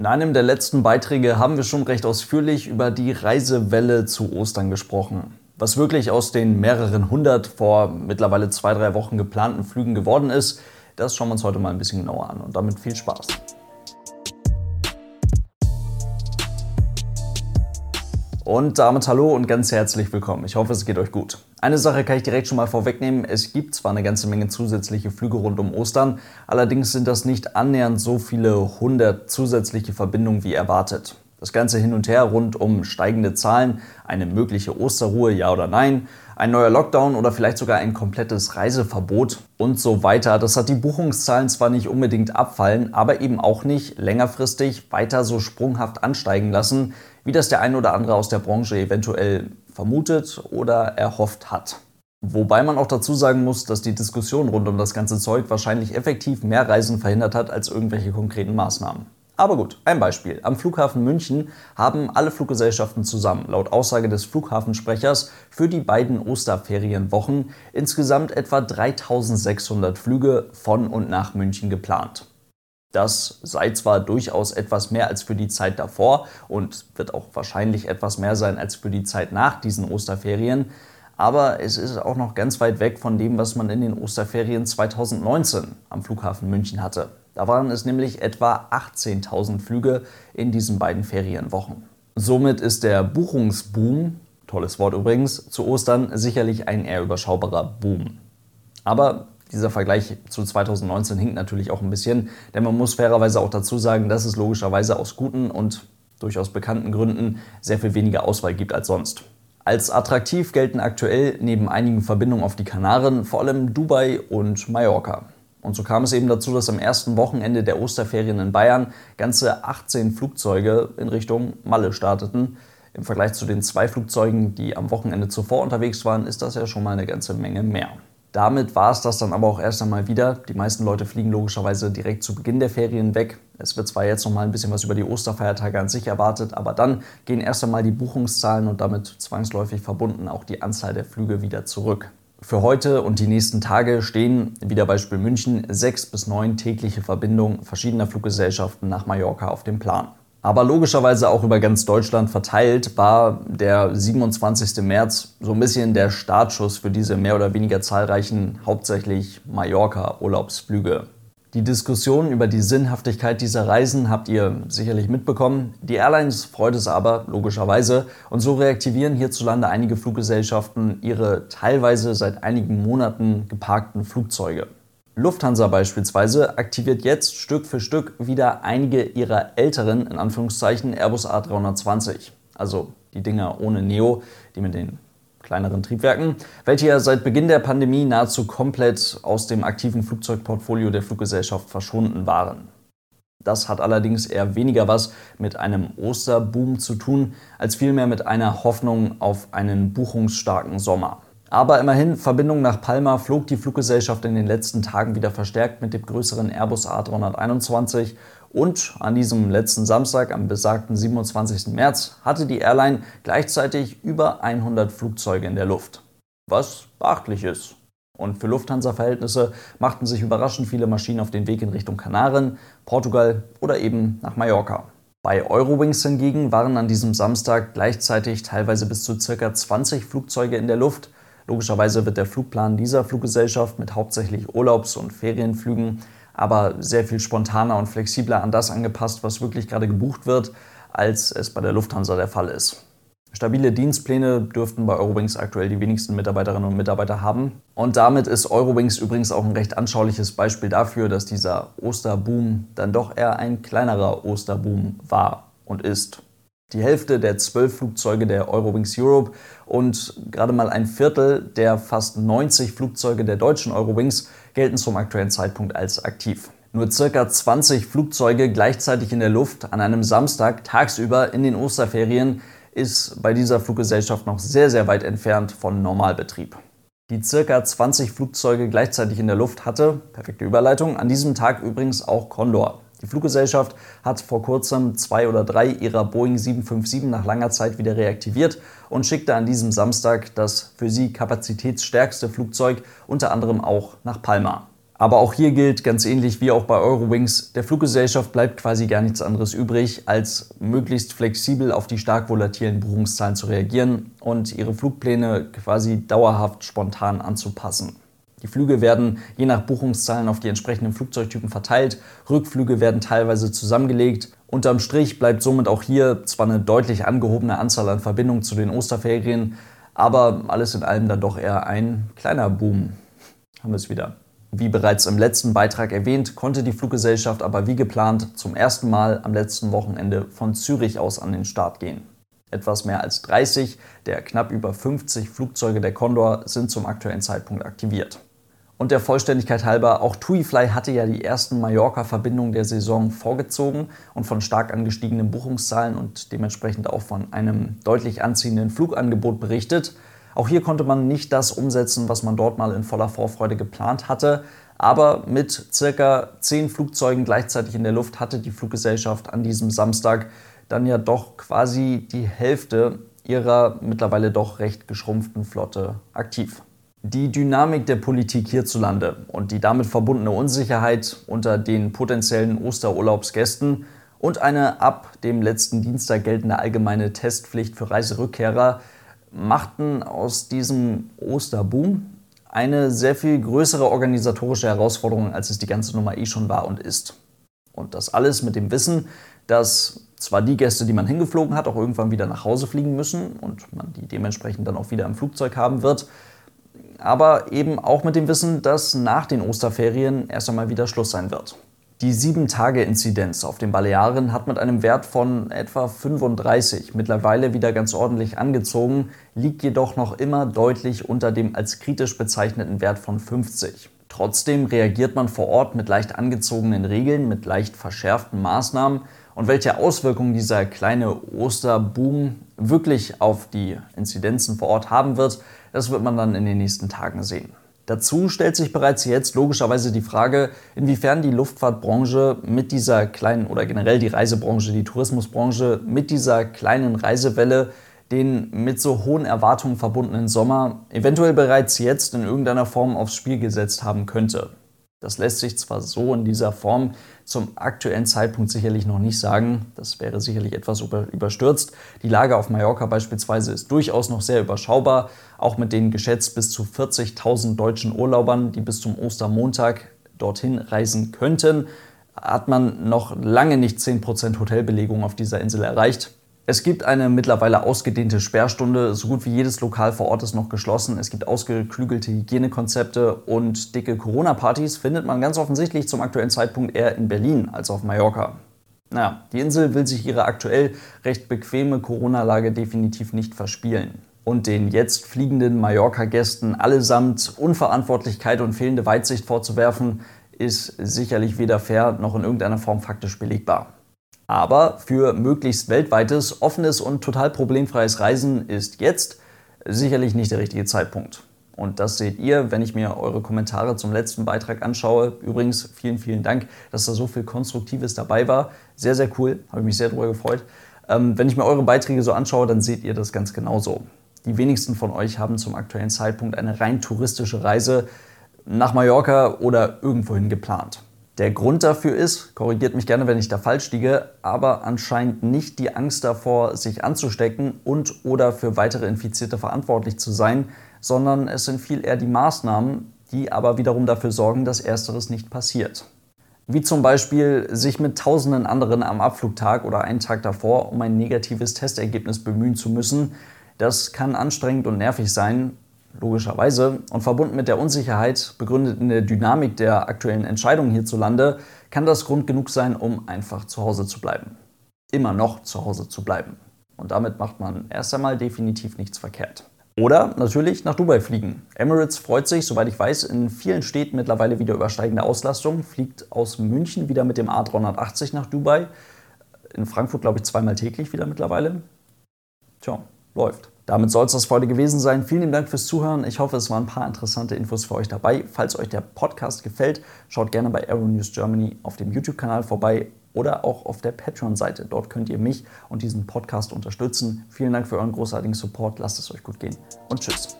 In einem der letzten Beiträge haben wir schon recht ausführlich über die Reisewelle zu Ostern gesprochen. Was wirklich aus den mehreren hundert vor mittlerweile zwei, drei Wochen geplanten Flügen geworden ist, das schauen wir uns heute mal ein bisschen genauer an und damit viel Spaß. Und damit hallo und ganz herzlich willkommen. Ich hoffe, es geht euch gut. Eine Sache kann ich direkt schon mal vorwegnehmen. Es gibt zwar eine ganze Menge zusätzliche Flüge rund um Ostern, allerdings sind das nicht annähernd so viele hundert zusätzliche Verbindungen wie erwartet. Das ganze Hin und Her rund um steigende Zahlen, eine mögliche Osterruhe, ja oder nein, ein neuer Lockdown oder vielleicht sogar ein komplettes Reiseverbot und so weiter. Das hat die Buchungszahlen zwar nicht unbedingt abfallen, aber eben auch nicht längerfristig weiter so sprunghaft ansteigen lassen, wie das der ein oder andere aus der Branche eventuell vermutet oder erhofft hat. Wobei man auch dazu sagen muss, dass die Diskussion rund um das ganze Zeug wahrscheinlich effektiv mehr Reisen verhindert hat als irgendwelche konkreten Maßnahmen. Aber gut, ein Beispiel. Am Flughafen München haben alle Fluggesellschaften zusammen, laut Aussage des Flughafensprechers, für die beiden Osterferienwochen insgesamt etwa 3600 Flüge von und nach München geplant. Das sei zwar durchaus etwas mehr als für die Zeit davor und wird auch wahrscheinlich etwas mehr sein als für die Zeit nach diesen Osterferien, aber es ist auch noch ganz weit weg von dem, was man in den Osterferien 2019 am Flughafen München hatte. Da waren es nämlich etwa 18.000 Flüge in diesen beiden Ferienwochen. Somit ist der Buchungsboom, tolles Wort übrigens, zu Ostern sicherlich ein eher überschaubarer Boom. Aber dieser Vergleich zu 2019 hinkt natürlich auch ein bisschen, denn man muss fairerweise auch dazu sagen, dass es logischerweise aus guten und durchaus bekannten Gründen sehr viel weniger Auswahl gibt als sonst. Als attraktiv gelten aktuell neben einigen Verbindungen auf die Kanaren vor allem Dubai und Mallorca. Und so kam es eben dazu, dass am ersten Wochenende der Osterferien in Bayern ganze 18 Flugzeuge in Richtung Malle starteten. Im Vergleich zu den zwei Flugzeugen, die am Wochenende zuvor unterwegs waren, ist das ja schon mal eine ganze Menge mehr. Damit war es das dann aber auch erst einmal wieder. Die meisten Leute fliegen logischerweise direkt zu Beginn der Ferien weg. Es wird zwar jetzt noch mal ein bisschen was über die Osterfeiertage an sich erwartet, aber dann gehen erst einmal die Buchungszahlen und damit zwangsläufig verbunden auch die Anzahl der Flüge wieder zurück. Für heute und die nächsten Tage stehen, wieder Beispiel München, sechs bis neun tägliche Verbindungen verschiedener Fluggesellschaften nach Mallorca auf dem Plan. Aber logischerweise auch über ganz Deutschland verteilt war der 27. März so ein bisschen der Startschuss für diese mehr oder weniger zahlreichen, hauptsächlich Mallorca-Urlaubsflüge. Die Diskussion über die Sinnhaftigkeit dieser Reisen habt ihr sicherlich mitbekommen. Die Airlines freut es aber, logischerweise. Und so reaktivieren hierzulande einige Fluggesellschaften ihre teilweise seit einigen Monaten geparkten Flugzeuge. Lufthansa beispielsweise aktiviert jetzt Stück für Stück wieder einige ihrer älteren, in Anführungszeichen, Airbus A320. Also die Dinger ohne Neo, die mit den kleineren Triebwerken, welche ja seit Beginn der Pandemie nahezu komplett aus dem aktiven Flugzeugportfolio der Fluggesellschaft verschwunden waren. Das hat allerdings eher weniger was mit einem Osterboom zu tun, als vielmehr mit einer Hoffnung auf einen buchungsstarken Sommer. Aber immerhin, Verbindung nach Palma flog die Fluggesellschaft in den letzten Tagen wieder verstärkt mit dem größeren Airbus A321 und an diesem letzten Samstag, am besagten 27. März, hatte die Airline gleichzeitig über 100 Flugzeuge in der Luft. Was beachtlich ist. Und für Lufthansa-Verhältnisse machten sich überraschend viele Maschinen auf den Weg in Richtung Kanaren, Portugal oder eben nach Mallorca. Bei Eurowings hingegen waren an diesem Samstag gleichzeitig teilweise bis zu ca. 20 Flugzeuge in der Luft Logischerweise wird der Flugplan dieser Fluggesellschaft mit hauptsächlich Urlaubs- und Ferienflügen aber sehr viel spontaner und flexibler an das angepasst, was wirklich gerade gebucht wird, als es bei der Lufthansa der Fall ist. Stabile Dienstpläne dürften bei Eurowings aktuell die wenigsten Mitarbeiterinnen und Mitarbeiter haben. Und damit ist Eurowings übrigens auch ein recht anschauliches Beispiel dafür, dass dieser Osterboom dann doch eher ein kleinerer Osterboom war und ist. Die Hälfte der zwölf Flugzeuge der Eurowings Europe und gerade mal ein Viertel der fast 90 Flugzeuge der deutschen Eurowings gelten zum aktuellen Zeitpunkt als aktiv. Nur circa 20 Flugzeuge gleichzeitig in der Luft an einem Samstag tagsüber in den Osterferien ist bei dieser Fluggesellschaft noch sehr, sehr weit entfernt von Normalbetrieb. Die circa 20 Flugzeuge gleichzeitig in der Luft hatte, perfekte Überleitung, an diesem Tag übrigens auch Condor. Die Fluggesellschaft hat vor kurzem zwei oder drei ihrer Boeing 757 nach langer Zeit wieder reaktiviert und schickte an diesem Samstag das für sie kapazitätsstärkste Flugzeug unter anderem auch nach Palma. Aber auch hier gilt ganz ähnlich wie auch bei Eurowings, der Fluggesellschaft bleibt quasi gar nichts anderes übrig, als möglichst flexibel auf die stark volatilen Buchungszahlen zu reagieren und ihre Flugpläne quasi dauerhaft spontan anzupassen. Die Flüge werden je nach Buchungszahlen auf die entsprechenden Flugzeugtypen verteilt, Rückflüge werden teilweise zusammengelegt. Unterm Strich bleibt somit auch hier zwar eine deutlich angehobene Anzahl an Verbindungen zu den Osterferien, aber alles in allem dann doch eher ein kleiner Boom. Haben wir es wieder. Wie bereits im letzten Beitrag erwähnt, konnte die Fluggesellschaft aber wie geplant zum ersten Mal am letzten Wochenende von Zürich aus an den Start gehen. Etwas mehr als 30 der knapp über 50 Flugzeuge der Condor sind zum aktuellen Zeitpunkt aktiviert. Und der Vollständigkeit halber, auch TuiFly hatte ja die ersten Mallorca-Verbindungen der Saison vorgezogen und von stark angestiegenen Buchungszahlen und dementsprechend auch von einem deutlich anziehenden Flugangebot berichtet. Auch hier konnte man nicht das umsetzen, was man dort mal in voller Vorfreude geplant hatte. Aber mit circa zehn Flugzeugen gleichzeitig in der Luft hatte die Fluggesellschaft an diesem Samstag dann ja doch quasi die Hälfte ihrer mittlerweile doch recht geschrumpften Flotte aktiv. Die Dynamik der Politik hierzulande und die damit verbundene Unsicherheit unter den potenziellen Osterurlaubsgästen und eine ab dem letzten Dienstag geltende allgemeine Testpflicht für Reiserückkehrer machten aus diesem Osterboom eine sehr viel größere organisatorische Herausforderung, als es die ganze Nummer eh schon war und ist. Und das alles mit dem Wissen, dass zwar die Gäste, die man hingeflogen hat, auch irgendwann wieder nach Hause fliegen müssen und man die dementsprechend dann auch wieder im Flugzeug haben wird, aber eben auch mit dem Wissen, dass nach den Osterferien erst einmal wieder Schluss sein wird. Die 7-Tage-Inzidenz auf den Balearen hat mit einem Wert von etwa 35 mittlerweile wieder ganz ordentlich angezogen, liegt jedoch noch immer deutlich unter dem als kritisch bezeichneten Wert von 50. Trotzdem reagiert man vor Ort mit leicht angezogenen Regeln, mit leicht verschärften Maßnahmen. Und welche Auswirkungen dieser kleine Osterboom wirklich auf die Inzidenzen vor Ort haben wird, das wird man dann in den nächsten Tagen sehen. Dazu stellt sich bereits jetzt logischerweise die Frage, inwiefern die Luftfahrtbranche mit dieser kleinen oder generell die Reisebranche, die Tourismusbranche mit dieser kleinen Reisewelle den mit so hohen Erwartungen verbundenen Sommer eventuell bereits jetzt in irgendeiner Form aufs Spiel gesetzt haben könnte. Das lässt sich zwar so in dieser Form zum aktuellen Zeitpunkt sicherlich noch nicht sagen, das wäre sicherlich etwas überstürzt. Die Lage auf Mallorca beispielsweise ist durchaus noch sehr überschaubar, auch mit den geschätzt bis zu 40.000 deutschen Urlaubern, die bis zum Ostermontag dorthin reisen könnten, hat man noch lange nicht 10% Hotelbelegung auf dieser Insel erreicht. Es gibt eine mittlerweile ausgedehnte Sperrstunde. So gut wie jedes Lokal vor Ort ist noch geschlossen. Es gibt ausgeklügelte Hygienekonzepte und dicke Corona-Partys findet man ganz offensichtlich zum aktuellen Zeitpunkt eher in Berlin als auf Mallorca. Naja, die Insel will sich ihre aktuell recht bequeme Corona-Lage definitiv nicht verspielen. Und den jetzt fliegenden Mallorca-Gästen allesamt Unverantwortlichkeit und fehlende Weitsicht vorzuwerfen, ist sicherlich weder fair noch in irgendeiner Form faktisch belegbar. Aber für möglichst weltweites, offenes und total problemfreies Reisen ist jetzt sicherlich nicht der richtige Zeitpunkt. Und das seht ihr, wenn ich mir eure Kommentare zum letzten Beitrag anschaue. Übrigens, vielen, vielen Dank, dass da so viel Konstruktives dabei war. Sehr, sehr cool. Habe ich mich sehr darüber gefreut. Ähm, wenn ich mir eure Beiträge so anschaue, dann seht ihr das ganz genauso. Die wenigsten von euch haben zum aktuellen Zeitpunkt eine rein touristische Reise nach Mallorca oder irgendwohin geplant. Der Grund dafür ist, korrigiert mich gerne, wenn ich da falsch liege, aber anscheinend nicht die Angst davor, sich anzustecken und oder für weitere Infizierte verantwortlich zu sein, sondern es sind viel eher die Maßnahmen, die aber wiederum dafür sorgen, dass ersteres nicht passiert. Wie zum Beispiel sich mit tausenden anderen am Abflugtag oder einen Tag davor um ein negatives Testergebnis bemühen zu müssen. Das kann anstrengend und nervig sein, logischerweise. Und verbunden mit der Unsicherheit, begründet in der Dynamik der aktuellen Entscheidungen hierzulande, kann das Grund genug sein, um einfach zu Hause zu bleiben. Immer noch zu Hause zu bleiben. Und damit macht man erst einmal definitiv nichts verkehrt. Oder natürlich nach Dubai fliegen. Emirates freut sich, soweit ich weiß, in vielen Städten mittlerweile wieder über steigende Auslastung, fliegt aus München wieder mit dem A380 nach Dubai. In Frankfurt, glaube ich, zweimal täglich wieder mittlerweile. Tja, läuft. Damit soll es das heute gewesen sein. Vielen Dank fürs Zuhören. Ich hoffe, es waren ein paar interessante Infos für euch dabei. Falls euch der Podcast gefällt, schaut gerne bei Aero News Germany auf dem YouTube-Kanal vorbei oder auch auf der Patreon-Seite. Dort könnt ihr mich und diesen Podcast unterstützen. Vielen Dank für euren großartigen Support. Lasst es euch gut gehen und tschüss.